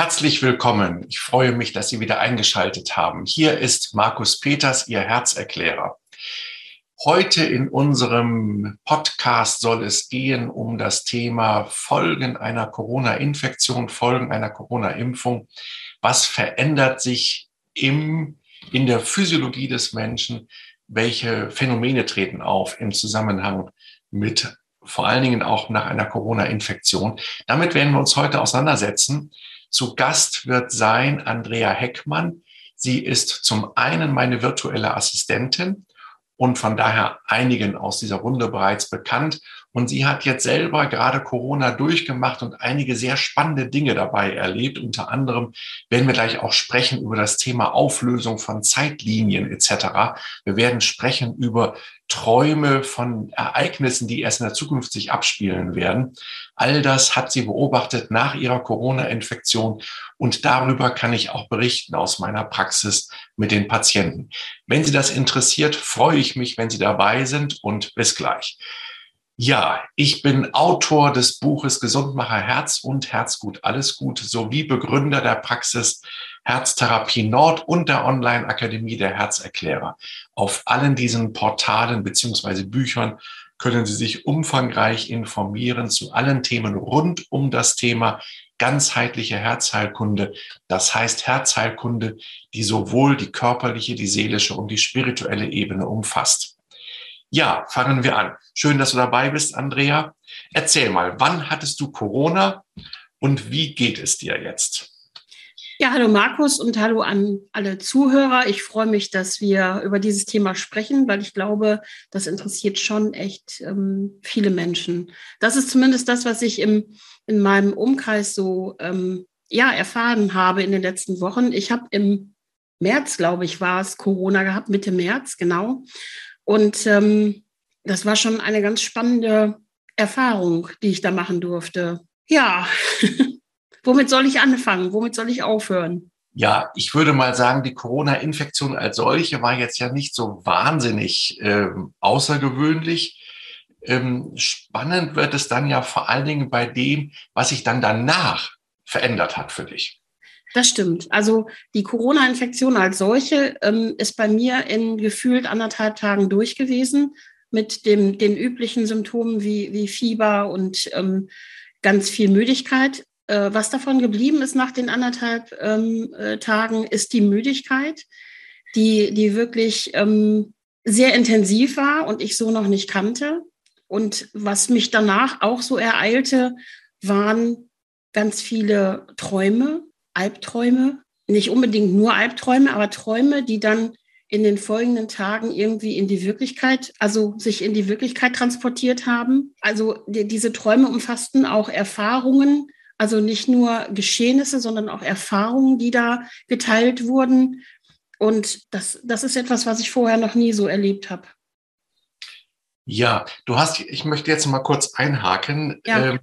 Herzlich willkommen. Ich freue mich, dass Sie wieder eingeschaltet haben. Hier ist Markus Peters, Ihr Herzerklärer. Heute in unserem Podcast soll es gehen um das Thema Folgen einer Corona-Infektion, Folgen einer Corona-Impfung. Was verändert sich im, in der Physiologie des Menschen? Welche Phänomene treten auf im Zusammenhang mit vor allen Dingen auch nach einer Corona-Infektion? Damit werden wir uns heute auseinandersetzen. Zu Gast wird sein Andrea Heckmann. Sie ist zum einen meine virtuelle Assistentin und von daher einigen aus dieser Runde bereits bekannt. Und sie hat jetzt selber gerade Corona durchgemacht und einige sehr spannende Dinge dabei erlebt. Unter anderem werden wir gleich auch sprechen über das Thema Auflösung von Zeitlinien etc. Wir werden sprechen über Träume von Ereignissen, die erst in der Zukunft sich abspielen werden. All das hat sie beobachtet nach ihrer Corona-Infektion und darüber kann ich auch berichten aus meiner Praxis mit den Patienten. Wenn Sie das interessiert, freue ich mich, wenn Sie dabei sind und bis gleich. Ja, ich bin Autor des Buches Gesundmacher Herz und Herzgut alles gut sowie Begründer der Praxis Herztherapie Nord und der Online-Akademie der Herzerklärer. Auf allen diesen Portalen beziehungsweise Büchern können Sie sich umfangreich informieren zu allen Themen rund um das Thema ganzheitliche Herzheilkunde. Das heißt Herzheilkunde, die sowohl die körperliche, die seelische und die spirituelle Ebene umfasst. Ja, fangen wir an. Schön, dass du dabei bist, Andrea. Erzähl mal, wann hattest du Corona und wie geht es dir jetzt? Ja, hallo Markus und hallo an alle Zuhörer. Ich freue mich, dass wir über dieses Thema sprechen, weil ich glaube, das interessiert schon echt ähm, viele Menschen. Das ist zumindest das, was ich im, in meinem Umkreis so ähm, ja, erfahren habe in den letzten Wochen. Ich habe im März, glaube ich, war es Corona gehabt, Mitte März, genau. Und ähm, das war schon eine ganz spannende Erfahrung, die ich da machen durfte. Ja, womit soll ich anfangen? Womit soll ich aufhören? Ja, ich würde mal sagen, die Corona-Infektion als solche war jetzt ja nicht so wahnsinnig äh, außergewöhnlich. Ähm, spannend wird es dann ja vor allen Dingen bei dem, was sich dann danach verändert hat für dich. Das stimmt. Also die Corona-Infektion als solche ähm, ist bei mir in gefühlt anderthalb Tagen durch gewesen mit dem, den üblichen Symptomen wie, wie Fieber und ähm, ganz viel Müdigkeit. Äh, was davon geblieben ist nach den anderthalb ähm, äh, Tagen, ist die Müdigkeit, die, die wirklich ähm, sehr intensiv war und ich so noch nicht kannte. Und was mich danach auch so ereilte, waren ganz viele Träume, Albträume, nicht unbedingt nur Albträume, aber Träume, die dann in den folgenden Tagen irgendwie in die Wirklichkeit, also sich in die Wirklichkeit transportiert haben. Also die, diese Träume umfassten auch Erfahrungen, also nicht nur Geschehnisse, sondern auch Erfahrungen, die da geteilt wurden. Und das, das ist etwas, was ich vorher noch nie so erlebt habe. Ja, du hast, ich möchte jetzt mal kurz einhaken. Ja. Ähm, äh,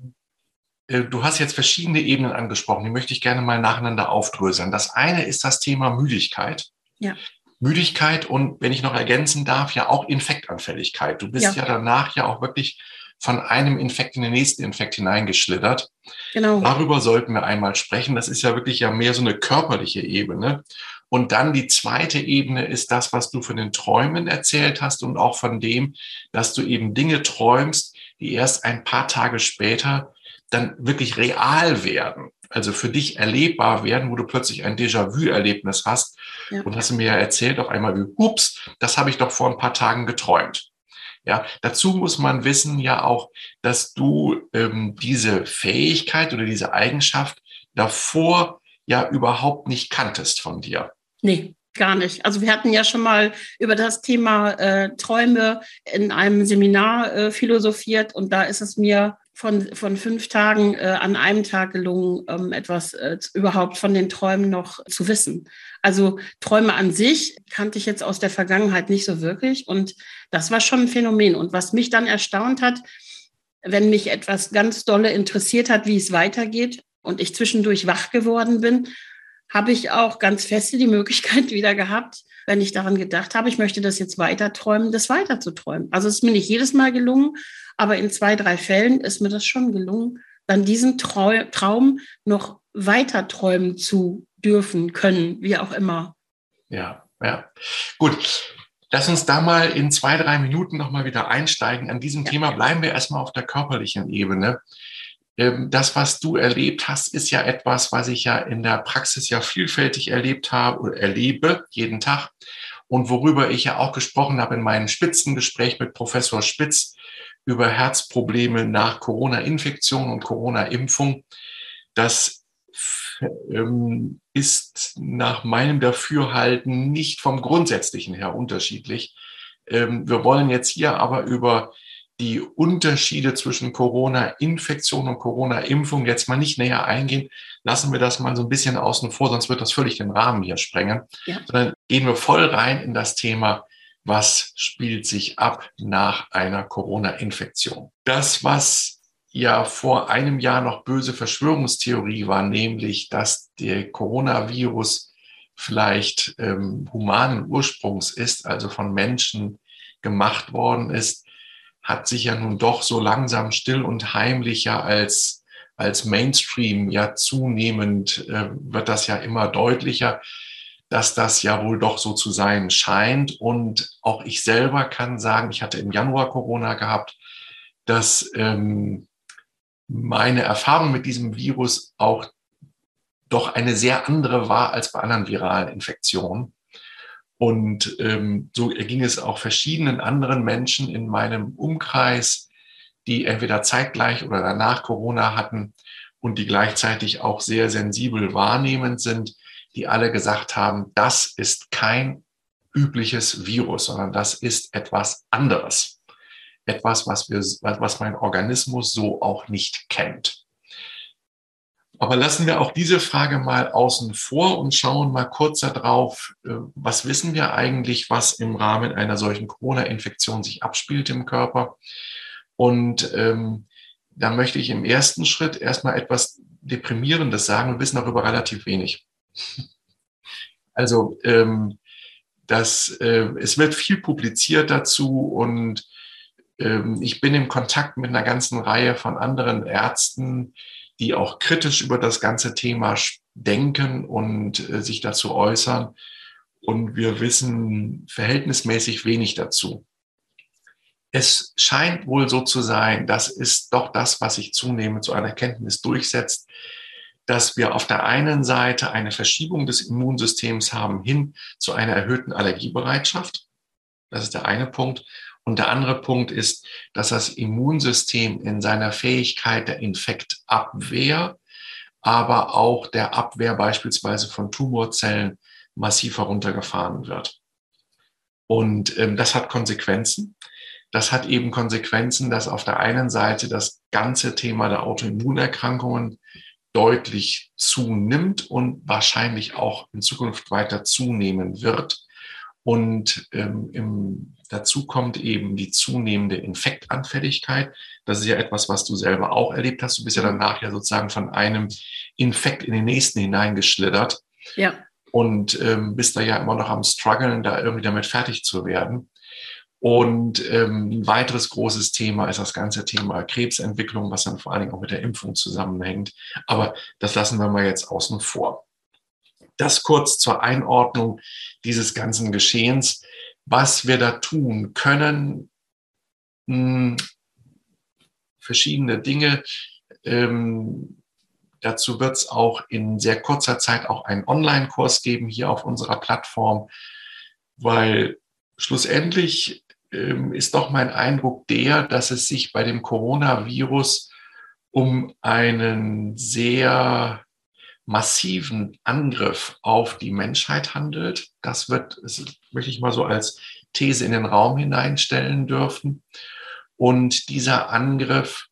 du hast jetzt verschiedene Ebenen angesprochen, die möchte ich gerne mal nacheinander aufdröseln. Das eine ist das Thema Müdigkeit. Ja. Müdigkeit und, wenn ich noch ergänzen darf, ja auch Infektanfälligkeit. Du bist ja, ja danach ja auch wirklich von einem Infekt in den nächsten Infekt hineingeschlittert. Genau. Darüber sollten wir einmal sprechen. Das ist ja wirklich ja mehr so eine körperliche Ebene. Und dann die zweite Ebene ist das, was du von den Träumen erzählt hast und auch von dem, dass du eben Dinge träumst, die erst ein paar Tage später dann wirklich real werden, also für dich erlebbar werden, wo du plötzlich ein Déjà-vu-Erlebnis hast. Ja. Und hast du mir ja erzählt auch einmal, wie, ups, das habe ich doch vor ein paar Tagen geträumt. Ja, dazu muss man wissen ja auch, dass du ähm, diese Fähigkeit oder diese Eigenschaft davor ja überhaupt nicht kanntest von dir. Nee, gar nicht. Also wir hatten ja schon mal über das Thema äh, Träume in einem Seminar äh, philosophiert und da ist es mir von, von fünf Tagen äh, an einem Tag gelungen, ähm, etwas äh, überhaupt von den Träumen noch zu wissen. Also Träume an sich kannte ich jetzt aus der Vergangenheit nicht so wirklich und das war schon ein Phänomen. Und was mich dann erstaunt hat, wenn mich etwas ganz dolle interessiert hat, wie es weitergeht und ich zwischendurch wach geworden bin, habe ich auch ganz feste die Möglichkeit wieder gehabt, wenn ich daran gedacht habe, ich möchte das jetzt weiter träumen, das weiter zu träumen. Also es ist mir nicht jedes Mal gelungen, aber in zwei, drei Fällen ist mir das schon gelungen, dann diesen Trau Traum noch weiter träumen zu dürfen, können, wie auch immer. Ja, ja. Gut. Lass uns da mal in zwei, drei Minuten nochmal wieder einsteigen. An diesem ja. Thema bleiben wir erstmal auf der körperlichen Ebene. Ähm, das, was du erlebt hast, ist ja etwas, was ich ja in der Praxis ja vielfältig erlebt habe oder erlebe, jeden Tag. Und worüber ich ja auch gesprochen habe in meinem Spitzengespräch mit Professor Spitz über Herzprobleme nach Corona-Infektion und Corona-Impfung. Das ähm, ist nach meinem Dafürhalten nicht vom Grundsätzlichen her unterschiedlich. Ähm, wir wollen jetzt hier aber über die Unterschiede zwischen Corona-Infektion und Corona-Impfung jetzt mal nicht näher eingehen. Lassen wir das mal so ein bisschen außen vor, sonst wird das völlig den Rahmen hier sprengen. Ja. Sondern gehen wir voll rein in das Thema, was spielt sich ab nach einer Corona-Infektion. Das, was ja vor einem Jahr noch böse Verschwörungstheorie war, nämlich, dass der Coronavirus vielleicht ähm, humanen Ursprungs ist, also von Menschen gemacht worden ist, hat sich ja nun doch so langsam still und heimlich ja als, als Mainstream ja zunehmend, äh, wird das ja immer deutlicher, dass das ja wohl doch so zu sein scheint. Und auch ich selber kann sagen, ich hatte im Januar Corona gehabt, dass ähm, meine Erfahrung mit diesem Virus auch doch eine sehr andere war als bei anderen viralen Infektionen. Und ähm, so ging es auch verschiedenen anderen Menschen in meinem Umkreis, die entweder zeitgleich oder danach Corona hatten und die gleichzeitig auch sehr sensibel wahrnehmend sind, die alle gesagt haben, das ist kein übliches Virus, sondern das ist etwas anderes etwas, was, wir, was mein Organismus so auch nicht kennt. Aber lassen wir auch diese Frage mal außen vor und schauen mal kurz darauf, äh, was wissen wir eigentlich, was im Rahmen einer solchen Corona-Infektion sich abspielt im Körper. Und ähm, da möchte ich im ersten Schritt erstmal etwas Deprimierendes sagen. Wir wissen darüber relativ wenig. Also ähm, das, äh, es wird viel publiziert dazu und ähm, ich bin in Kontakt mit einer ganzen Reihe von anderen Ärzten, die auch kritisch über das ganze Thema denken und äh, sich dazu äußern. Und wir wissen verhältnismäßig wenig dazu. Es scheint wohl so zu sein, das ist doch das, was sich zunehmend zu einer Kenntnis durchsetzt, dass wir auf der einen Seite eine Verschiebung des Immunsystems haben hin zu einer erhöhten Allergiebereitschaft. Das ist der eine Punkt. Und der andere Punkt ist, dass das Immunsystem in seiner Fähigkeit der Infektabwehr, aber auch der Abwehr beispielsweise von Tumorzellen massiv heruntergefahren wird. Und ähm, das hat Konsequenzen. Das hat eben Konsequenzen, dass auf der einen Seite das ganze Thema der Autoimmunerkrankungen deutlich zunimmt und wahrscheinlich auch in Zukunft weiter zunehmen wird. Und ähm, im Dazu kommt eben die zunehmende Infektanfälligkeit. Das ist ja etwas, was du selber auch erlebt hast. Du bist ja danach ja sozusagen von einem Infekt in den nächsten hineingeschlittert. Ja. Und ähm, bist da ja immer noch am struggeln, da irgendwie damit fertig zu werden. Und ähm, ein weiteres großes Thema ist das ganze Thema Krebsentwicklung, was dann vor allen Dingen auch mit der Impfung zusammenhängt. Aber das lassen wir mal jetzt außen vor. Das kurz zur Einordnung dieses ganzen Geschehens was wir da tun können. Hm, verschiedene Dinge. Ähm, dazu wird es auch in sehr kurzer Zeit auch einen Online-Kurs geben hier auf unserer Plattform, weil schlussendlich ähm, ist doch mein Eindruck der, dass es sich bei dem Coronavirus um einen sehr massiven Angriff auf die Menschheit handelt. Das wird, das möchte ich mal so als These in den Raum hineinstellen dürfen. Und dieser Angriff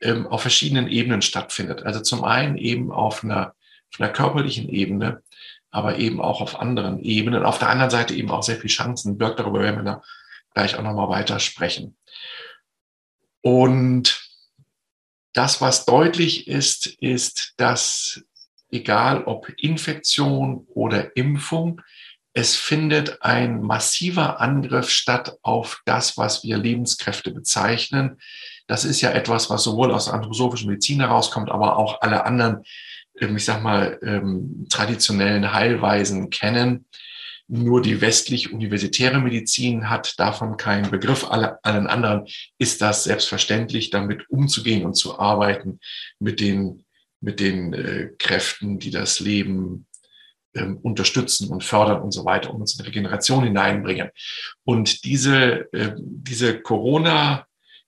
ähm, auf verschiedenen Ebenen stattfindet. Also zum einen eben auf einer, auf einer körperlichen Ebene, aber eben auch auf anderen Ebenen. Auf der anderen Seite eben auch sehr viel Chancen birgt. Darüber werden wir gleich auch nochmal weiter sprechen. Und das, was deutlich ist, ist, dass egal ob Infektion oder Impfung, es findet ein massiver Angriff statt auf das, was wir Lebenskräfte bezeichnen. Das ist ja etwas, was sowohl aus der anthroposophischen Medizin herauskommt, aber auch alle anderen ähm, ich sag mal, ähm, traditionellen Heilweisen kennen. Nur die westlich-universitäre Medizin hat davon keinen Begriff. Alle, allen anderen ist das selbstverständlich, damit umzugehen und zu arbeiten mit den, mit den äh, Kräften, die das Leben ähm, unterstützen und fördern und so weiter und uns in Regeneration hineinbringen. Und diese, äh, diese Corona-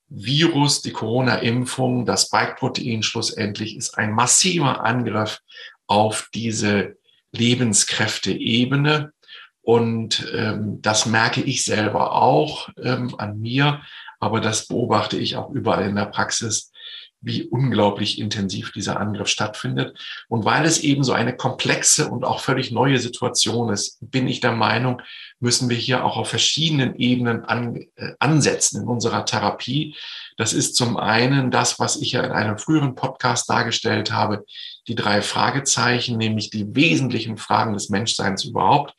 Virus, die Corona-Impfung, das Spike-Protein schlussendlich ist ein massiver Angriff auf diese Lebenskräfte-Ebene. Und ähm, das merke ich selber auch ähm, an mir, aber das beobachte ich auch überall in der Praxis, wie unglaublich intensiv dieser Angriff stattfindet. Und weil es eben so eine komplexe und auch völlig neue Situation ist, bin ich der Meinung, müssen wir hier auch auf verschiedenen Ebenen an, äh, ansetzen in unserer Therapie. Das ist zum einen das, was ich ja in einem früheren Podcast dargestellt habe, die drei Fragezeichen, nämlich die wesentlichen Fragen des Menschseins überhaupt.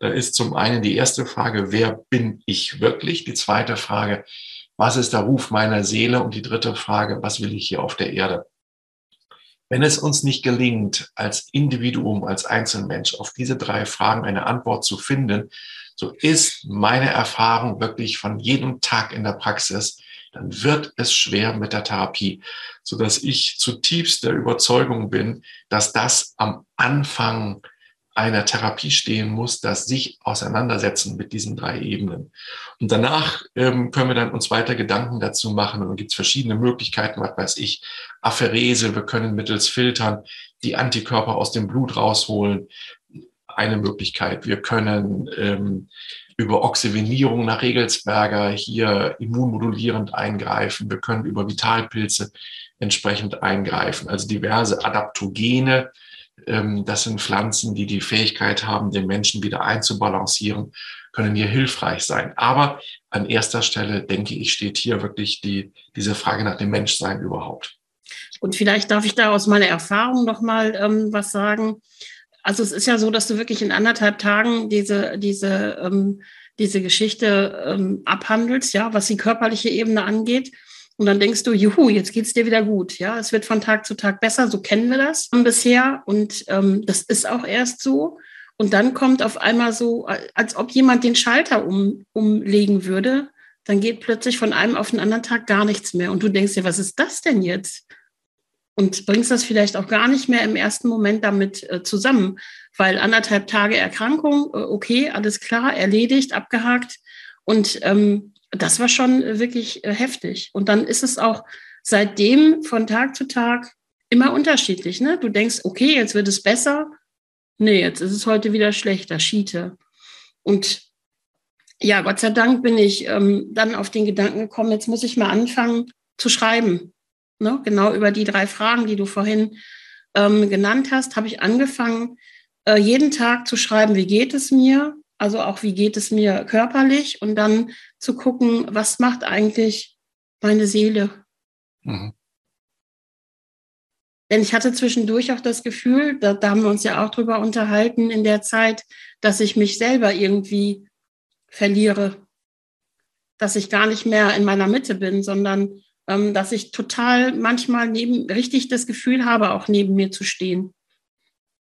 Da ist zum einen die erste Frage, wer bin ich wirklich? Die zweite Frage, was ist der Ruf meiner Seele? Und die dritte Frage, was will ich hier auf der Erde? Wenn es uns nicht gelingt, als Individuum, als Einzelmensch auf diese drei Fragen eine Antwort zu finden, so ist meine Erfahrung wirklich von jedem Tag in der Praxis, dann wird es schwer mit der Therapie, so dass ich zutiefst der Überzeugung bin, dass das am Anfang einer Therapie stehen muss, das sich auseinandersetzen mit diesen drei Ebenen. Und danach ähm, können wir dann uns weiter Gedanken dazu machen. Und dann gibt es verschiedene Möglichkeiten, was weiß ich, Apherese, wir können mittels Filtern die Antikörper aus dem Blut rausholen. Eine Möglichkeit. Wir können ähm, über Oxygenierung nach Regelsberger hier immunmodulierend eingreifen. Wir können über Vitalpilze entsprechend eingreifen. Also diverse Adaptogene, das sind Pflanzen, die die Fähigkeit haben, den Menschen wieder einzubalancieren, können hier hilfreich sein. Aber an erster Stelle, denke ich, steht hier wirklich die, diese Frage nach dem Menschsein überhaupt. Und vielleicht darf ich da aus meiner Erfahrung noch mal ähm, was sagen. Also es ist ja so, dass du wirklich in anderthalb Tagen diese, diese, ähm, diese Geschichte ähm, abhandelst, ja, was die körperliche Ebene angeht. Und dann denkst du, juhu, jetzt geht's dir wieder gut. Ja, es wird von Tag zu Tag besser. So kennen wir das bisher. Und ähm, das ist auch erst so. Und dann kommt auf einmal so, als ob jemand den Schalter um, umlegen würde. Dann geht plötzlich von einem auf den anderen Tag gar nichts mehr. Und du denkst dir, was ist das denn jetzt? Und bringst das vielleicht auch gar nicht mehr im ersten Moment damit äh, zusammen, weil anderthalb Tage Erkrankung, äh, okay, alles klar, erledigt, abgehakt. Und ähm, das war schon äh, wirklich äh, heftig. Und dann ist es auch seitdem von Tag zu Tag immer unterschiedlich. Ne? Du denkst, okay, jetzt wird es besser. Nee, jetzt ist es heute wieder schlechter, Schiete. Und ja, Gott sei Dank bin ich ähm, dann auf den Gedanken gekommen, jetzt muss ich mal anfangen zu schreiben. Ne? Genau über die drei Fragen, die du vorhin ähm, genannt hast, habe ich angefangen, äh, jeden Tag zu schreiben, wie geht es mir, also auch, wie geht es mir körperlich und dann zu gucken, was macht eigentlich meine Seele. Mhm. Denn ich hatte zwischendurch auch das Gefühl, da, da haben wir uns ja auch drüber unterhalten in der Zeit, dass ich mich selber irgendwie verliere, dass ich gar nicht mehr in meiner Mitte bin, sondern ähm, dass ich total manchmal neben richtig das Gefühl habe, auch neben mir zu stehen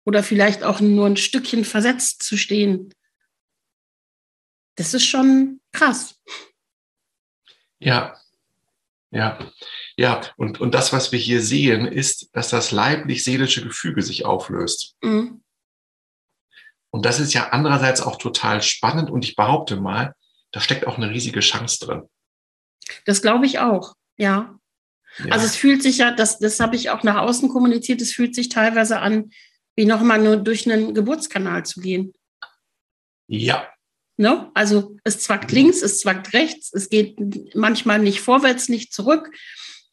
oder vielleicht auch nur ein Stückchen versetzt zu stehen das ist schon krass. Ja, ja, ja. Und, und das, was wir hier sehen, ist, dass das leiblich-seelische Gefüge sich auflöst. Mhm. Und das ist ja andererseits auch total spannend und ich behaupte mal, da steckt auch eine riesige Chance drin. Das glaube ich auch, ja. ja. Also es fühlt sich ja, das, das habe ich auch nach außen kommuniziert, es fühlt sich teilweise an, wie nochmal nur durch einen Geburtskanal zu gehen. Ja, Ne? Also es zwackt links, es zwackt rechts, es geht manchmal nicht vorwärts, nicht zurück.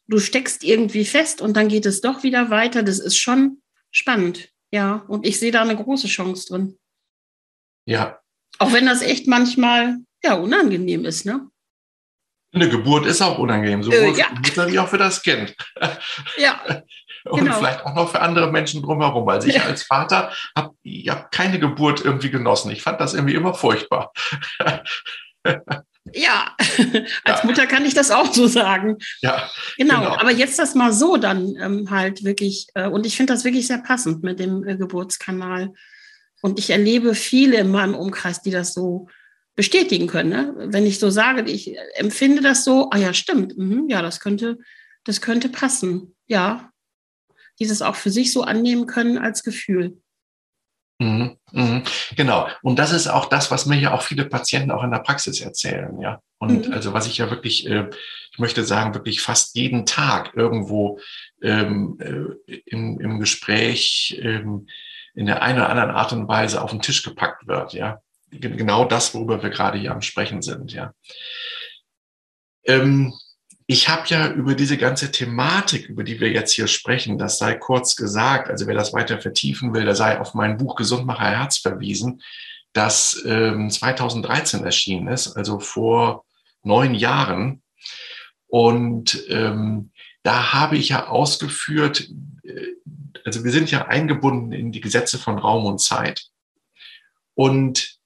Du steckst irgendwie fest und dann geht es doch wieder weiter. Das ist schon spannend, ja. Und ich sehe da eine große Chance drin. Ja. Auch wenn das echt manchmal ja unangenehm ist, ne? Eine Geburt ist auch unangenehm, sowohl äh, ja. für die Mutter wie auch für das Kind. Ja. und genau. vielleicht auch noch für andere Menschen drumherum. Also ich ja. als Vater habe hab keine Geburt irgendwie genossen. Ich fand das irgendwie immer furchtbar. Ja, als ja. Mutter kann ich das auch so sagen. Ja. Genau. genau. Aber jetzt das mal so dann ähm, halt wirklich, äh, und ich finde das wirklich sehr passend mit dem äh, Geburtskanal. Und ich erlebe viele in meinem Umkreis, die das so bestätigen können. Ne? Wenn ich so sage, ich empfinde das so, ah ja, stimmt, mhm, ja, das könnte, das könnte passen. Ja. Die das auch für sich so annehmen können als Gefühl. Mhm, mhm, genau. Und das ist auch das, was mir ja auch viele Patienten auch in der Praxis erzählen, ja. Und mhm. also was ich ja wirklich, äh, ich möchte sagen, wirklich fast jeden Tag irgendwo ähm, äh, im, im Gespräch ähm, in der einen oder anderen Art und Weise auf den Tisch gepackt wird, ja. Genau das, worüber wir gerade hier am Sprechen sind, ja. Ähm, ich habe ja über diese ganze Thematik, über die wir jetzt hier sprechen, das sei kurz gesagt, also wer das weiter vertiefen will, der sei auf mein Buch Gesundmacher Herz verwiesen, das ähm, 2013 erschienen ist, also vor neun Jahren. Und ähm, da habe ich ja ausgeführt, äh, also wir sind ja eingebunden in die Gesetze von Raum und Zeit. Und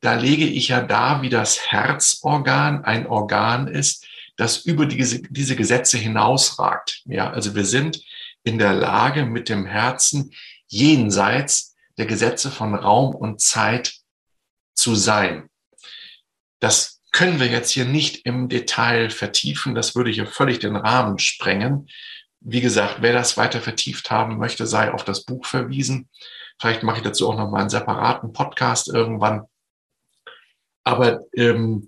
da lege ich ja da, wie das Herzorgan ein Organ ist, das über diese, diese Gesetze hinausragt. Ja, also wir sind in der Lage, mit dem Herzen jenseits der Gesetze von Raum und Zeit zu sein. Das können wir jetzt hier nicht im Detail vertiefen. Das würde hier völlig den Rahmen sprengen. Wie gesagt, wer das weiter vertieft haben möchte, sei auf das Buch verwiesen. Vielleicht mache ich dazu auch noch mal einen separaten Podcast irgendwann. Aber ähm,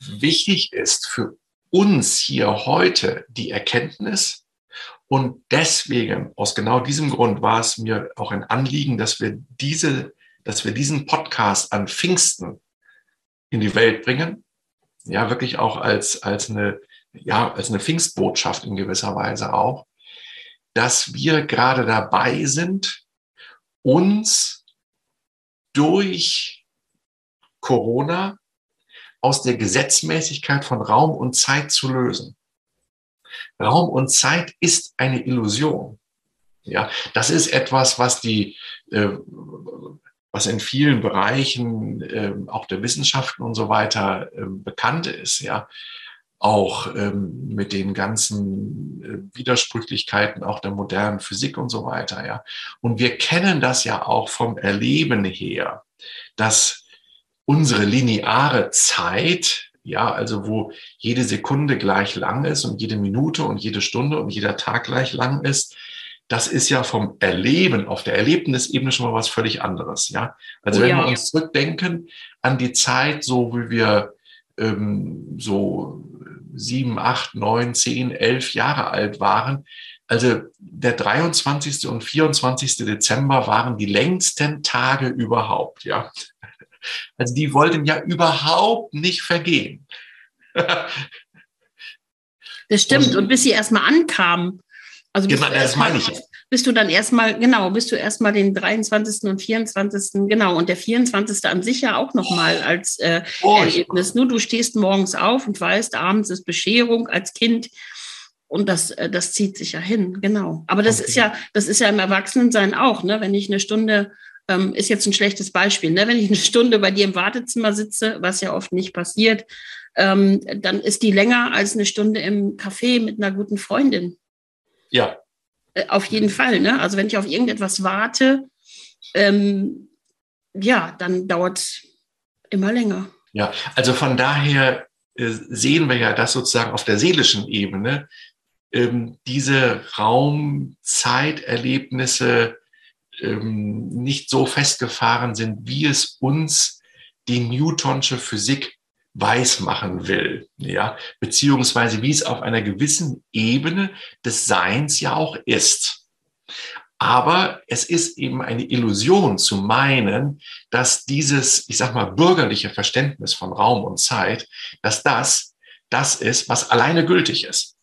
wichtig ist für uns hier heute die Erkenntnis. Und deswegen, aus genau diesem Grund war es mir auch ein Anliegen, dass wir diese, dass wir diesen Podcast an Pfingsten in die Welt bringen. Ja, wirklich auch als, als eine, ja, als eine Pfingstbotschaft in gewisser Weise auch, dass wir gerade dabei sind, uns durch Corona aus der Gesetzmäßigkeit von Raum und Zeit zu lösen. Raum und Zeit ist eine Illusion. Ja, das ist etwas, was die, äh, was in vielen Bereichen äh, auch der Wissenschaften und so weiter äh, bekannt ist. Ja, auch ähm, mit den ganzen äh, Widersprüchlichkeiten auch der modernen Physik und so weiter. Ja, und wir kennen das ja auch vom Erleben her, dass unsere lineare Zeit, ja, also wo jede Sekunde gleich lang ist und jede Minute und jede Stunde und jeder Tag gleich lang ist, das ist ja vom Erleben auf der Erlebnisebene schon mal was völlig anderes, ja. Also oh, wenn ja. wir uns zurückdenken an die Zeit, so wie wir ähm, so sieben, acht, neun, zehn, elf Jahre alt waren, also der 23. und 24. Dezember waren die längsten Tage überhaupt, ja. Also die wollten ja überhaupt nicht vergehen. Das stimmt. Und, bis sie erstmal ankamen, also genau, das meine ich. Bist du dann erstmal, genau, bist du erstmal den 23. und 24. genau, und der 24. an sich ja auch nochmal als äh, oh, Erlebnis. Nur du stehst morgens auf und weißt, abends ist Bescherung als Kind. Und das, äh, das zieht sich ja hin, genau. Aber das okay. ist ja, das ist ja im Erwachsenensein auch, ne? Wenn ich eine Stunde ähm, ist jetzt ein schlechtes Beispiel. Ne? Wenn ich eine Stunde bei dir im Wartezimmer sitze, was ja oft nicht passiert, ähm, dann ist die länger als eine Stunde im Café mit einer guten Freundin. Ja. Äh, auf jeden Fall. Ne? Also wenn ich auf irgendetwas warte, ähm, ja, dann dauert es immer länger. Ja, also von daher äh, sehen wir ja das sozusagen auf der seelischen Ebene, ähm, diese Raum-Zeiterlebnisse ähm, nicht so festgefahren sind, wie es uns die Newtonsche Physik weismachen will, ja, beziehungsweise wie es auf einer gewissen Ebene des Seins ja auch ist. Aber es ist eben eine Illusion zu meinen, dass dieses, ich sag mal, bürgerliche Verständnis von Raum und Zeit, dass das das ist, was alleine gültig ist.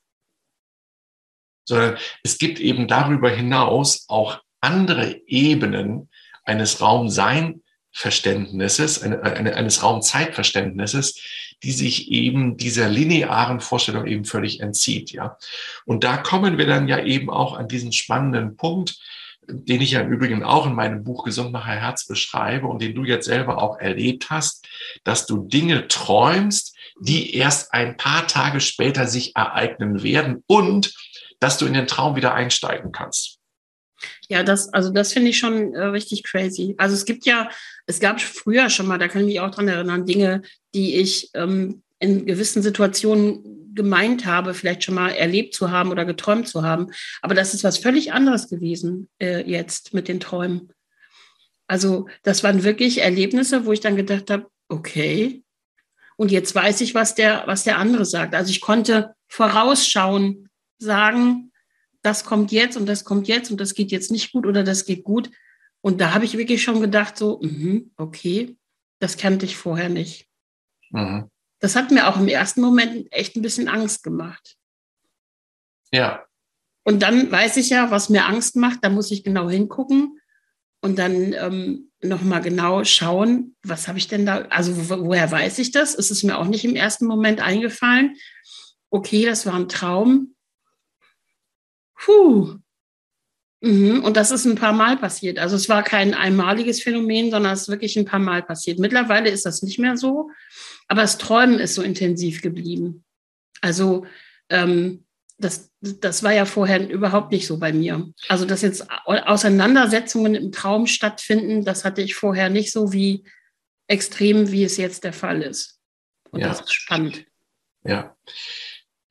Sondern es gibt eben darüber hinaus auch andere Ebenen eines Raumsein-Verständnisses, eine, eine, eines Raumzeitverständnisses, die sich eben dieser linearen Vorstellung eben völlig entzieht, ja. Und da kommen wir dann ja eben auch an diesen spannenden Punkt, den ich ja im Übrigen auch in meinem Buch Gesundmacher Herz beschreibe und den du jetzt selber auch erlebt hast, dass du Dinge träumst, die erst ein paar Tage später sich ereignen werden und dass du in den Traum wieder einsteigen kannst. Ja, das, also das finde ich schon äh, richtig crazy. Also es gibt ja, es gab früher schon mal, da kann ich mich auch dran erinnern, Dinge, die ich ähm, in gewissen Situationen gemeint habe, vielleicht schon mal erlebt zu haben oder geträumt zu haben. Aber das ist was völlig anderes gewesen äh, jetzt mit den Träumen. Also das waren wirklich Erlebnisse, wo ich dann gedacht habe, okay, und jetzt weiß ich, was der, was der andere sagt. Also ich konnte vorausschauen, sagen, das kommt jetzt und das kommt jetzt und das geht jetzt nicht gut oder das geht gut. Und da habe ich wirklich schon gedacht, so, mh, okay, das kannte ich vorher nicht. Mhm. Das hat mir auch im ersten Moment echt ein bisschen Angst gemacht. Ja. Und dann weiß ich ja, was mir Angst macht, da muss ich genau hingucken und dann ähm, nochmal genau schauen, was habe ich denn da, also wo, woher weiß ich das? Es ist mir auch nicht im ersten Moment eingefallen. Okay, das war ein Traum. Puh. Mhm. Und das ist ein paar Mal passiert. Also es war kein einmaliges Phänomen, sondern es ist wirklich ein paar Mal passiert. Mittlerweile ist das nicht mehr so, aber das Träumen ist so intensiv geblieben. Also ähm, das, das war ja vorher überhaupt nicht so bei mir. Also dass jetzt Auseinandersetzungen im Traum stattfinden, das hatte ich vorher nicht so wie extrem, wie es jetzt der Fall ist. Und ja. das ist spannend. Ja.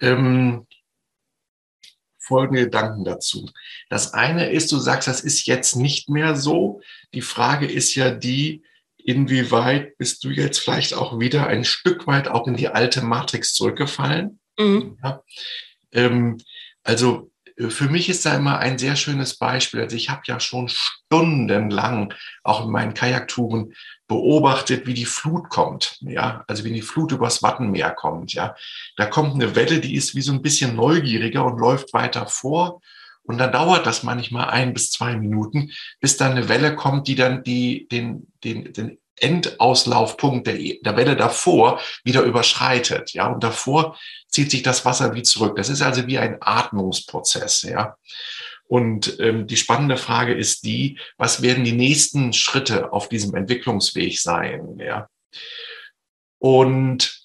Ähm, folgende Gedanken dazu. Das eine ist, du sagst, das ist jetzt nicht mehr so. Die Frage ist ja die, inwieweit bist du jetzt vielleicht auch wieder ein Stück weit auch in die alte Matrix zurückgefallen? Mhm. Ja. Ähm, also äh, für mich ist da immer ein sehr schönes Beispiel. Also ich habe ja schon stundenlang auch in meinen Kajaktouren beobachtet, wie die Flut kommt, ja, also wie die Flut übers Wattenmeer kommt, ja. Da kommt eine Welle, die ist wie so ein bisschen neugieriger und läuft weiter vor. Und dann dauert das manchmal ein bis zwei Minuten, bis dann eine Welle kommt, die dann die, den, den, den Endauslaufpunkt der, der Welle davor wieder überschreitet, ja. Und davor zieht sich das Wasser wie zurück. Das ist also wie ein Atmungsprozess, ja. Und ähm, die spannende Frage ist die, was werden die nächsten Schritte auf diesem Entwicklungsweg sein? Ja. Und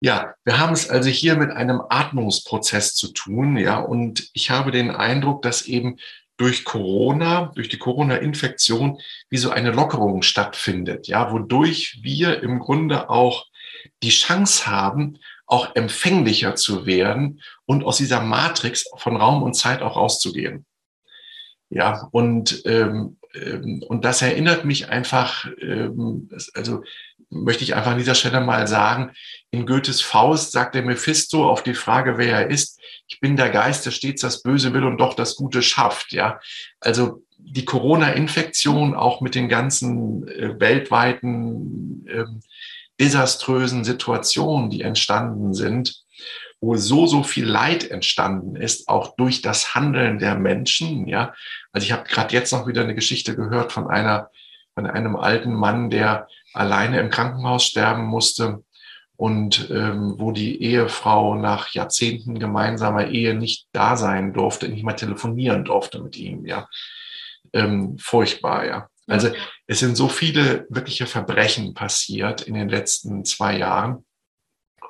ja, wir haben es also hier mit einem Atmungsprozess zu tun, ja, und ich habe den Eindruck, dass eben durch Corona, durch die Corona-Infektion, wie so eine Lockerung stattfindet, ja, wodurch wir im Grunde auch die Chance haben, auch empfänglicher zu werden und aus dieser Matrix von Raum und Zeit auch rauszugehen. Ja, und, ähm, ähm, und das erinnert mich einfach, ähm, also möchte ich einfach an dieser Stelle mal sagen, in Goethes Faust sagt der Mephisto auf die Frage, wer er ist, ich bin der Geist, der stets das Böse will und doch das Gute schafft. Ja, also die Corona-Infektion auch mit den ganzen äh, weltweiten ähm, desaströsen Situationen, die entstanden sind, wo so, so viel Leid entstanden ist, auch durch das Handeln der Menschen. Ja, also ich habe gerade jetzt noch wieder eine Geschichte gehört von einer, von einem alten Mann, der alleine im Krankenhaus sterben musste und ähm, wo die Ehefrau nach Jahrzehnten gemeinsamer Ehe nicht da sein durfte, nicht mal telefonieren durfte mit ihm. Ja, ähm, furchtbar. Ja, also es sind so viele wirkliche Verbrechen passiert in den letzten zwei Jahren.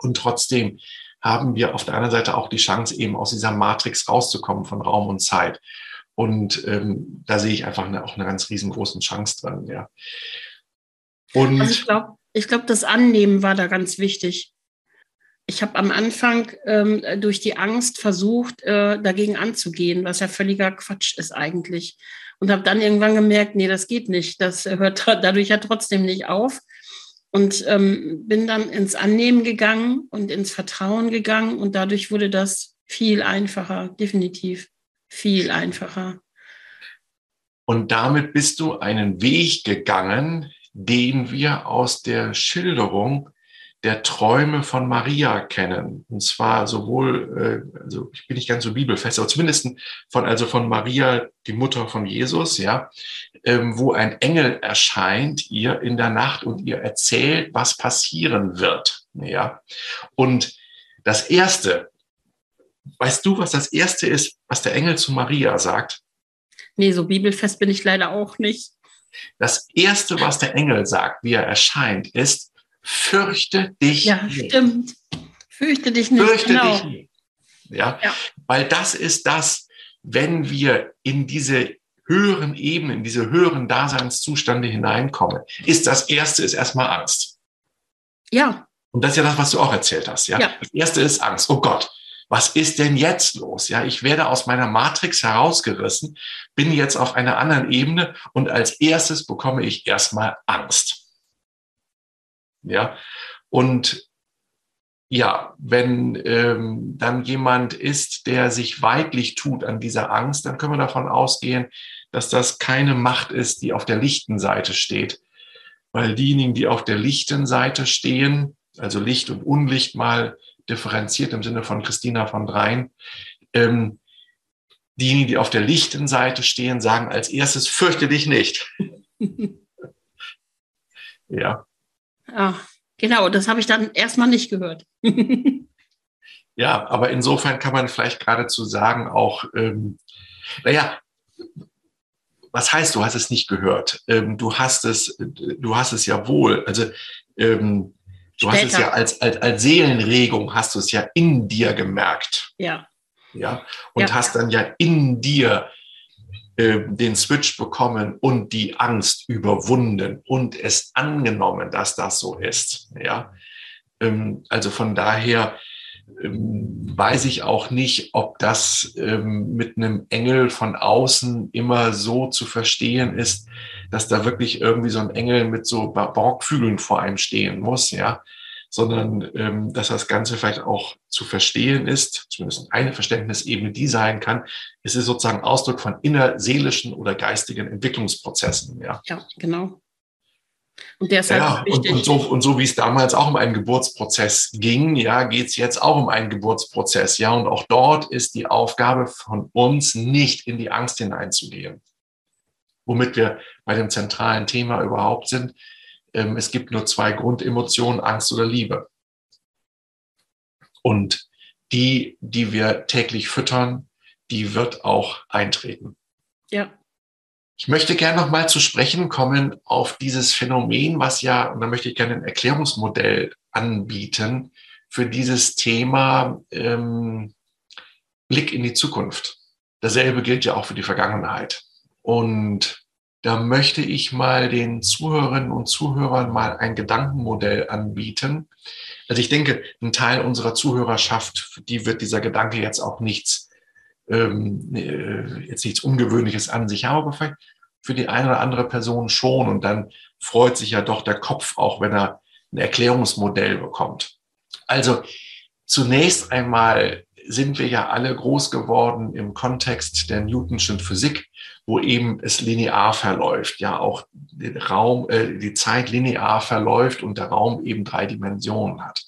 Und trotzdem haben wir auf der anderen Seite auch die Chance, eben aus dieser Matrix rauszukommen von Raum und Zeit. Und ähm, da sehe ich einfach eine, auch eine ganz riesengroße Chance drin. Ja. Und also ich glaube, ich glaube, das Annehmen war da ganz wichtig. Ich habe am Anfang ähm, durch die Angst versucht, äh, dagegen anzugehen, was ja völliger Quatsch ist eigentlich und habe dann irgendwann gemerkt, nee, das geht nicht. Das hört dadurch ja trotzdem nicht auf. Und ähm, bin dann ins Annehmen gegangen und ins Vertrauen gegangen und dadurch wurde das viel einfacher, definitiv viel einfacher. Und damit bist du einen Weg gegangen, den wir aus der Schilderung der Träume von Maria kennen. Und zwar sowohl, äh, also ich bin nicht ganz so bibelfest, aber zumindest von, also von Maria, die Mutter von Jesus, ja, ähm, wo ein Engel erscheint ihr in der Nacht und ihr erzählt, was passieren wird, ja. Und das erste, weißt du, was das erste ist, was der Engel zu Maria sagt? Nee, so bibelfest bin ich leider auch nicht. Das Erste, was der Engel sagt, wie er erscheint, ist, fürchte dich ja, nicht. Ja, stimmt. Fürchte dich nicht. Fürchte genau. dich nicht. Ja? ja, weil das ist das, wenn wir in diese höheren Ebenen, in diese höheren Daseinszustände hineinkommen, ist das Erste ist erstmal Angst. Ja. Und das ist ja das, was du auch erzählt hast. Ja? ja. Das Erste ist Angst. Oh Gott, was ist denn jetzt los? Ja, ich werde aus meiner Matrix herausgerissen, bin jetzt auf einer anderen Ebene und als erstes bekomme ich erstmal Angst. Ja, und ja, wenn ähm, dann jemand ist, der sich weidlich tut an dieser Angst, dann können wir davon ausgehen, dass das keine Macht ist, die auf der lichten Seite steht. Weil diejenigen, die auf der lichten Seite stehen, also Licht und Unlicht mal differenziert im Sinne von Christina von Dreien. Ähm, diejenigen, die auf der lichten Seite stehen, sagen als erstes, fürchte dich nicht. ja. Ach, genau, das habe ich dann erstmal nicht gehört. ja, aber insofern kann man vielleicht geradezu sagen, auch, ähm, naja, was heißt, du hast es nicht gehört? Ähm, du hast es, du hast es ja wohl. Also ähm, Du Später. hast es ja als, als, als Seelenregung, hast du es ja in dir gemerkt. Ja. Ja. Und ja. hast dann ja in dir äh, den Switch bekommen und die Angst überwunden und es angenommen, dass das so ist. Ja. Ähm, also von daher ähm, weiß ich auch nicht, ob das ähm, mit einem Engel von außen immer so zu verstehen ist, dass da wirklich irgendwie so ein Engel mit so Borgfügeln vor einem stehen muss, ja, sondern ähm, dass das Ganze vielleicht auch zu verstehen ist, zumindest eine Verständnisebene, die sein kann. Es ist sozusagen Ausdruck von innerseelischen oder geistigen Entwicklungsprozessen, ja. Ja, genau. Und der ist halt ja, wichtig. Und, und, so, und so wie es damals auch um einen Geburtsprozess ging, ja, geht es jetzt auch um einen Geburtsprozess, ja. Und auch dort ist die Aufgabe von uns, nicht in die Angst hineinzugehen womit wir bei dem zentralen Thema überhaupt sind. Ähm, es gibt nur zwei Grundemotionen, Angst oder Liebe. Und die, die wir täglich füttern, die wird auch eintreten. Ja. Ich möchte gerne noch mal zu sprechen kommen auf dieses Phänomen, was ja, und da möchte ich gerne ein Erklärungsmodell anbieten für dieses Thema ähm, Blick in die Zukunft. Dasselbe gilt ja auch für die Vergangenheit. Und da möchte ich mal den Zuhörerinnen und Zuhörern mal ein Gedankenmodell anbieten. Also ich denke, ein Teil unserer Zuhörerschaft, die wird dieser Gedanke jetzt auch nichts, ähm, äh, jetzt nichts Ungewöhnliches an sich haben, aber vielleicht für die eine oder andere Person schon. Und dann freut sich ja doch der Kopf auch, wenn er ein Erklärungsmodell bekommt. Also zunächst einmal sind wir ja alle groß geworden im Kontext der Newtonschen Physik, wo eben es linear verläuft, ja auch Raum, äh, die Zeit linear verläuft und der Raum eben drei Dimensionen hat.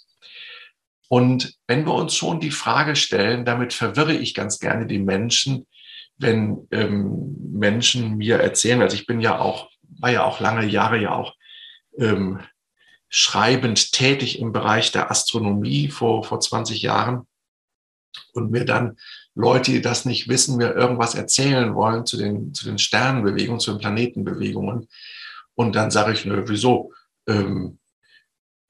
Und wenn wir uns schon die Frage stellen, damit verwirre ich ganz gerne die Menschen, wenn ähm, Menschen mir erzählen, also ich bin ja auch, war ja auch lange Jahre ja auch ähm, schreibend tätig im Bereich der Astronomie vor, vor 20 Jahren und mir dann Leute, die das nicht wissen, mir irgendwas erzählen wollen zu den, zu den Sternenbewegungen, zu den Planetenbewegungen. Und dann sage ich, nö, wieso? Ähm,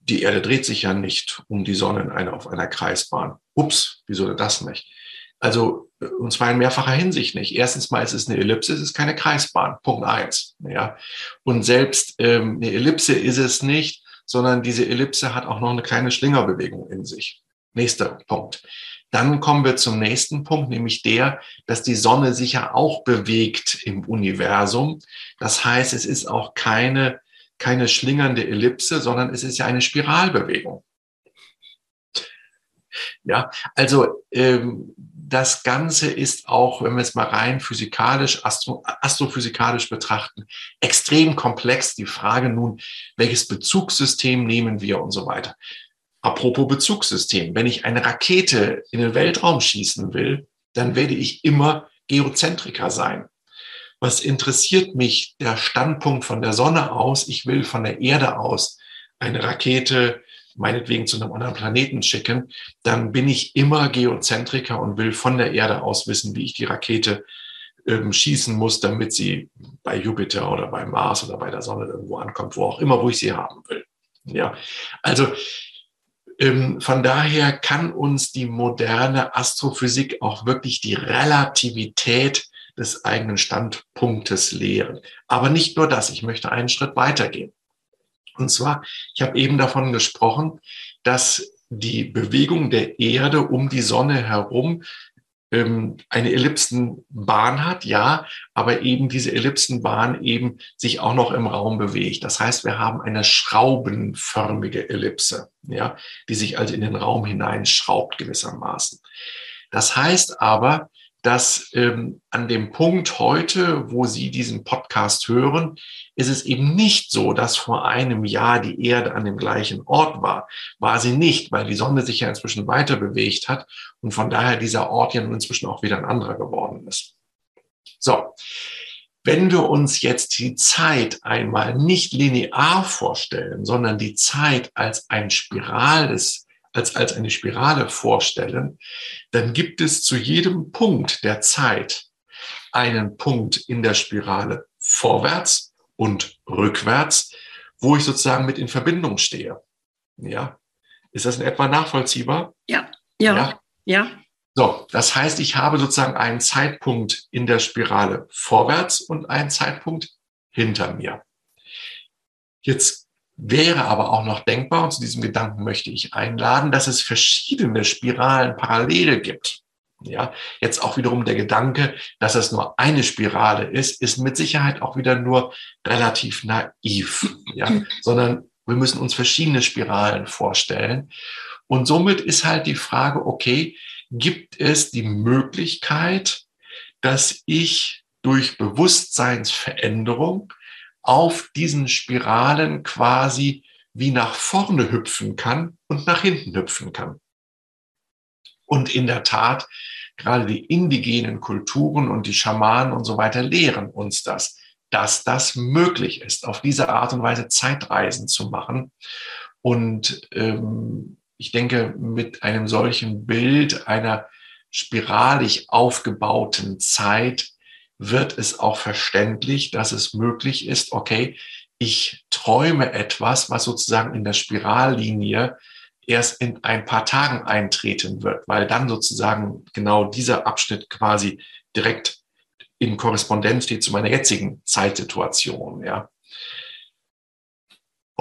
die Erde dreht sich ja nicht um die Sonne in einer, auf einer Kreisbahn. Ups, wieso das nicht? Also, äh, und zwar in mehrfacher Hinsicht nicht. Erstens mal ist es eine Ellipse, es ist keine Kreisbahn. Punkt eins. Ja. Und selbst ähm, eine Ellipse ist es nicht, sondern diese Ellipse hat auch noch eine kleine Schlingerbewegung in sich. Nächster Punkt. Dann kommen wir zum nächsten Punkt, nämlich der, dass die Sonne sich ja auch bewegt im Universum. Das heißt, es ist auch keine, keine schlingernde Ellipse, sondern es ist ja eine Spiralbewegung. Ja, also ähm, das Ganze ist auch, wenn wir es mal rein physikalisch, astro, astrophysikalisch betrachten, extrem komplex. Die Frage nun, welches Bezugssystem nehmen wir und so weiter. Apropos Bezugssystem. Wenn ich eine Rakete in den Weltraum schießen will, dann werde ich immer Geozentriker sein. Was interessiert mich der Standpunkt von der Sonne aus? Ich will von der Erde aus eine Rakete meinetwegen zu einem anderen Planeten schicken, dann bin ich immer Geozentriker und will von der Erde aus wissen, wie ich die Rakete ähm, schießen muss, damit sie bei Jupiter oder bei Mars oder bei der Sonne irgendwo ankommt, wo auch immer, wo ich sie haben will. Ja, also von daher kann uns die moderne Astrophysik auch wirklich die Relativität des eigenen Standpunktes lehren. Aber nicht nur das, ich möchte einen Schritt weitergehen. Und zwar, ich habe eben davon gesprochen, dass die Bewegung der Erde um die Sonne herum ähm, eine Ellipsenbahn hat, ja, aber eben diese Ellipsenbahn eben sich auch noch im Raum bewegt. Das heißt, wir haben eine schraubenförmige Ellipse, ja, die sich also in den Raum hineinschraubt gewissermaßen. Das heißt aber, dass ähm, an dem Punkt heute, wo Sie diesen Podcast hören, ist es eben nicht so, dass vor einem Jahr die Erde an dem gleichen Ort war. War sie nicht, weil die Sonne sich ja inzwischen weiter bewegt hat und von daher dieser Ort ja nun inzwischen auch wieder ein anderer geworden ist. So. Wenn wir uns jetzt die Zeit einmal nicht linear vorstellen, sondern die Zeit als ein Spiral des als, als eine Spirale vorstellen, dann gibt es zu jedem Punkt der Zeit einen Punkt in der Spirale vorwärts und rückwärts, wo ich sozusagen mit in Verbindung stehe. Ja. Ist das in etwa nachvollziehbar? Ja, ja, ja. ja. So, das heißt, ich habe sozusagen einen Zeitpunkt in der Spirale vorwärts und einen Zeitpunkt hinter mir. Jetzt Wäre aber auch noch denkbar, und zu diesem Gedanken möchte ich einladen, dass es verschiedene Spiralen parallel gibt. Ja, jetzt auch wiederum der Gedanke, dass es nur eine Spirale ist, ist mit Sicherheit auch wieder nur relativ naiv. Ja, sondern wir müssen uns verschiedene Spiralen vorstellen. Und somit ist halt die Frage, okay, gibt es die Möglichkeit, dass ich durch Bewusstseinsveränderung auf diesen Spiralen quasi wie nach vorne hüpfen kann und nach hinten hüpfen kann. Und in der Tat, gerade die indigenen Kulturen und die Schamanen und so weiter lehren uns das, dass das möglich ist, auf diese Art und Weise Zeitreisen zu machen. Und ähm, ich denke, mit einem solchen Bild einer spiralig aufgebauten Zeit wird es auch verständlich, dass es möglich ist, okay, ich träume etwas, was sozusagen in der Spirallinie erst in ein paar Tagen eintreten wird, weil dann sozusagen genau dieser Abschnitt quasi direkt in Korrespondenz steht zu meiner jetzigen Zeitsituation, ja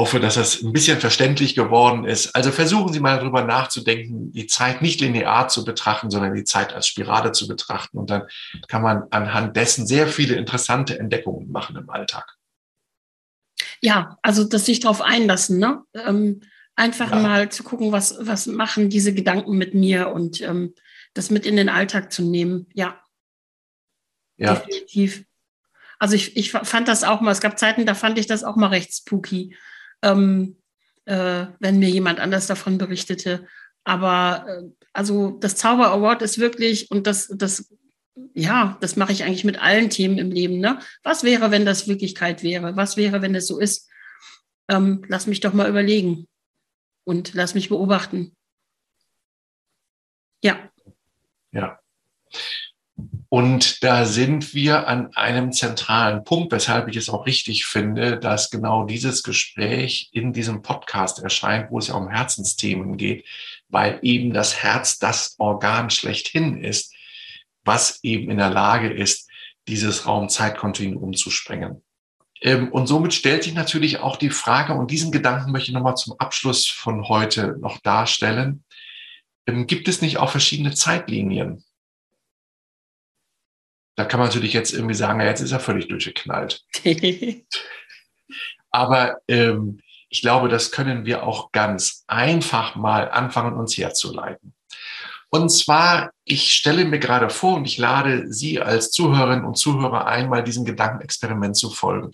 hoffe, dass das ein bisschen verständlich geworden ist. Also versuchen Sie mal darüber nachzudenken, die Zeit nicht linear zu betrachten, sondern die Zeit als Spirale zu betrachten. Und dann kann man anhand dessen sehr viele interessante Entdeckungen machen im Alltag. Ja, also das sich darauf einlassen, ne? Ähm, einfach ja. mal zu gucken, was, was machen diese Gedanken mit mir und ähm, das mit in den Alltag zu nehmen. Ja. Ja. Definitiv. Also ich, ich fand das auch mal, es gab Zeiten, da fand ich das auch mal recht spooky ähm, äh, wenn mir jemand anders davon berichtete. Aber äh, also das Zauber Award ist wirklich, und das, das, ja, das mache ich eigentlich mit allen Themen im Leben. Ne? Was wäre, wenn das Wirklichkeit wäre? Was wäre, wenn es so ist? Ähm, lass mich doch mal überlegen und lass mich beobachten. Ja. Ja. Und da sind wir an einem zentralen Punkt, weshalb ich es auch richtig finde, dass genau dieses Gespräch in diesem Podcast erscheint, wo es ja um Herzensthemen geht, weil eben das Herz das Organ schlechthin ist, was eben in der Lage ist, dieses Raum-Zeit-Kontinuum zu sprengen. Ähm, und somit stellt sich natürlich auch die Frage, und diesen Gedanken möchte ich nochmal zum Abschluss von heute noch darstellen, ähm, gibt es nicht auch verschiedene Zeitlinien? Da kann man natürlich jetzt irgendwie sagen, ja, jetzt ist er völlig durchgeknallt. Aber ähm, ich glaube, das können wir auch ganz einfach mal anfangen, uns herzuleiten. Und zwar, ich stelle mir gerade vor und ich lade Sie als Zuhörerinnen und Zuhörer ein, mal diesem Gedankenexperiment zu folgen.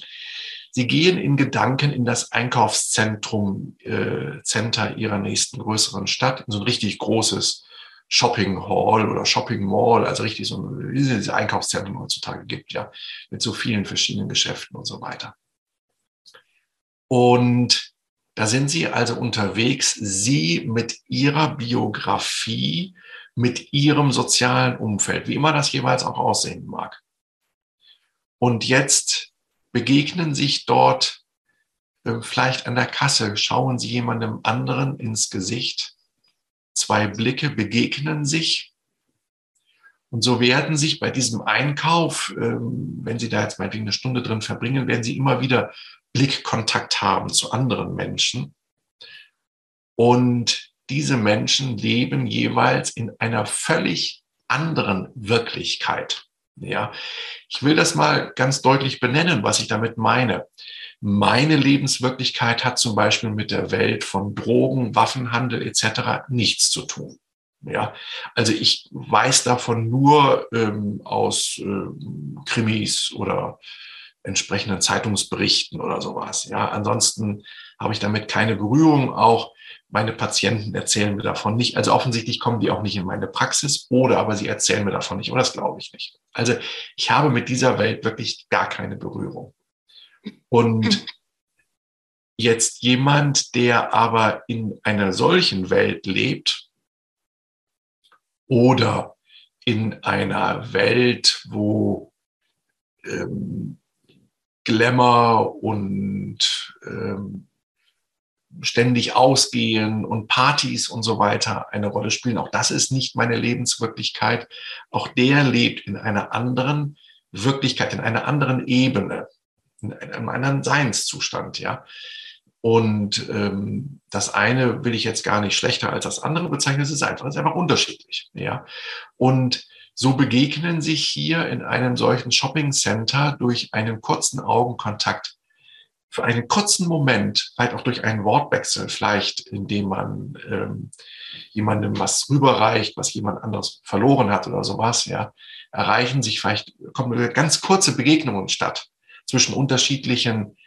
Sie gehen in Gedanken in das Einkaufszentrum, äh, Center Ihrer nächsten größeren Stadt, in so ein richtig großes Shopping Hall oder Shopping Mall, also richtig so wie es diese Einkaufszentren heutzutage gibt, ja, mit so vielen verschiedenen Geschäften und so weiter. Und da sind Sie also unterwegs, Sie mit Ihrer Biografie, mit Ihrem sozialen Umfeld, wie immer das jeweils auch aussehen mag. Und jetzt begegnen sich dort äh, vielleicht an der Kasse, schauen Sie jemandem anderen ins Gesicht. Zwei Blicke begegnen sich. Und so werden sich bei diesem Einkauf, ähm, wenn Sie da jetzt meinetwegen eine Stunde drin verbringen, werden Sie immer wieder Blickkontakt haben zu anderen Menschen. Und diese Menschen leben jeweils in einer völlig anderen Wirklichkeit. Ja, ich will das mal ganz deutlich benennen, was ich damit meine. Meine Lebenswirklichkeit hat zum Beispiel mit der Welt von Drogen, Waffenhandel etc. nichts zu tun. Ja, also ich weiß davon nur ähm, aus ähm, Krimis oder entsprechenden Zeitungsberichten oder sowas. Ja, ansonsten habe ich damit keine Berührung. Auch meine Patienten erzählen mir davon nicht. Also offensichtlich kommen die auch nicht in meine Praxis oder aber sie erzählen mir davon nicht. Oder das glaube ich nicht. Also ich habe mit dieser Welt wirklich gar keine Berührung. Und jetzt jemand, der aber in einer solchen Welt lebt oder in einer Welt, wo ähm, Glamour und ähm, ständig ausgehen und Partys und so weiter eine Rolle spielen. Auch das ist nicht meine Lebenswirklichkeit. Auch der lebt in einer anderen Wirklichkeit, in einer anderen Ebene, in einem anderen Seinszustand, ja. Und ähm, das eine will ich jetzt gar nicht schlechter als das andere bezeichnen. Es ist einfach, es ist einfach unterschiedlich, ja. Und so begegnen sich hier in einem solchen Shopping Center durch einen kurzen Augenkontakt für einen kurzen Moment, vielleicht auch durch einen Wortwechsel, vielleicht indem man ähm, jemandem was rüberreicht, was jemand anderes verloren hat oder sowas, ja, erreichen sich vielleicht, kommen ganz kurze Begegnungen statt zwischen unterschiedlichen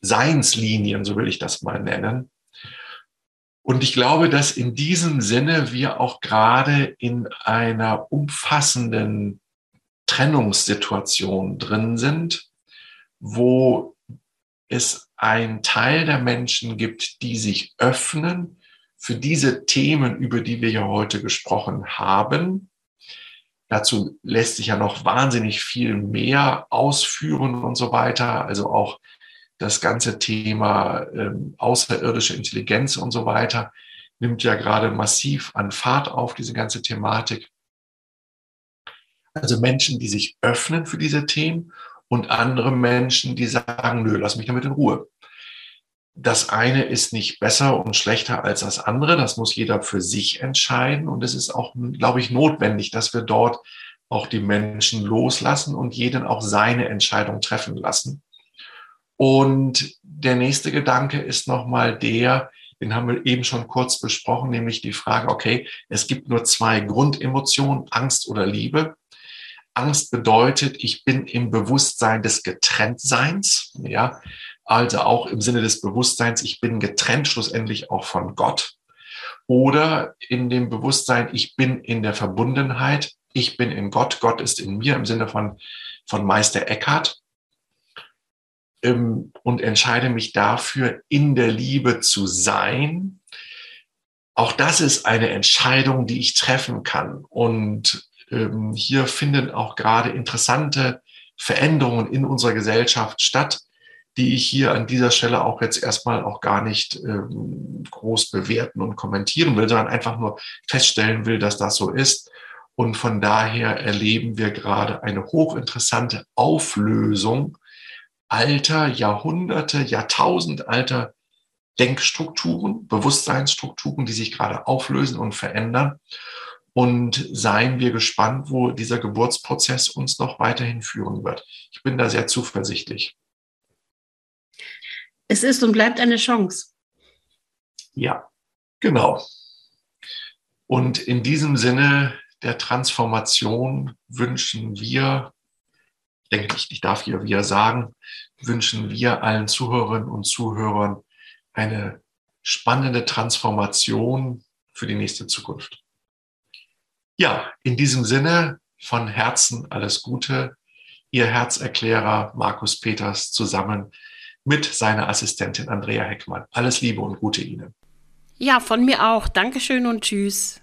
Seinslinien, so will ich das mal nennen. Und ich glaube, dass in diesem Sinne wir auch gerade in einer umfassenden Trennungssituation drin sind, wo es ein Teil der Menschen gibt, die sich öffnen für diese Themen, über die wir ja heute gesprochen haben. Dazu lässt sich ja noch wahnsinnig viel mehr ausführen und so weiter. Also auch das ganze Thema ähm, außerirdische Intelligenz und so weiter nimmt ja gerade massiv an Fahrt auf, diese ganze Thematik. Also Menschen, die sich öffnen für diese Themen und andere Menschen, die sagen, nö, lass mich damit in Ruhe. Das eine ist nicht besser und schlechter als das andere. Das muss jeder für sich entscheiden. Und es ist auch, glaube ich, notwendig, dass wir dort auch die Menschen loslassen und jeden auch seine Entscheidung treffen lassen. Und der nächste Gedanke ist nochmal der, den haben wir eben schon kurz besprochen, nämlich die Frage, okay, es gibt nur zwei Grundemotionen, Angst oder Liebe. Angst bedeutet, ich bin im Bewusstsein des Getrenntseins, ja, also auch im Sinne des Bewusstseins, ich bin getrennt schlussendlich auch von Gott. Oder in dem Bewusstsein, ich bin in der Verbundenheit, ich bin in Gott, Gott ist in mir im Sinne von, von Meister Eckhart ähm, und entscheide mich dafür, in der Liebe zu sein. Auch das ist eine Entscheidung, die ich treffen kann. Und ähm, hier finden auch gerade interessante Veränderungen in unserer Gesellschaft statt, die ich hier an dieser Stelle auch jetzt erstmal auch gar nicht ähm, groß bewerten und kommentieren will, sondern einfach nur feststellen will, dass das so ist. Und von daher erleben wir gerade eine hochinteressante Auflösung alter, Jahrhunderte, Jahrtausend alter Denkstrukturen, Bewusstseinsstrukturen, die sich gerade auflösen und verändern. Und seien wir gespannt, wo dieser Geburtsprozess uns noch weiterhin führen wird. Ich bin da sehr zuversichtlich. Es ist und bleibt eine Chance. Ja, genau. Und in diesem Sinne der Transformation wünschen wir, denke ich, ich darf hier wieder sagen, wünschen wir allen Zuhörerinnen und Zuhörern eine spannende Transformation für die nächste Zukunft. Ja, in diesem Sinne von Herzen alles Gute. Ihr Herzerklärer Markus Peters zusammen mit seiner Assistentin Andrea Heckmann. Alles Liebe und Gute Ihnen. Ja, von mir auch. Dankeschön und tschüss.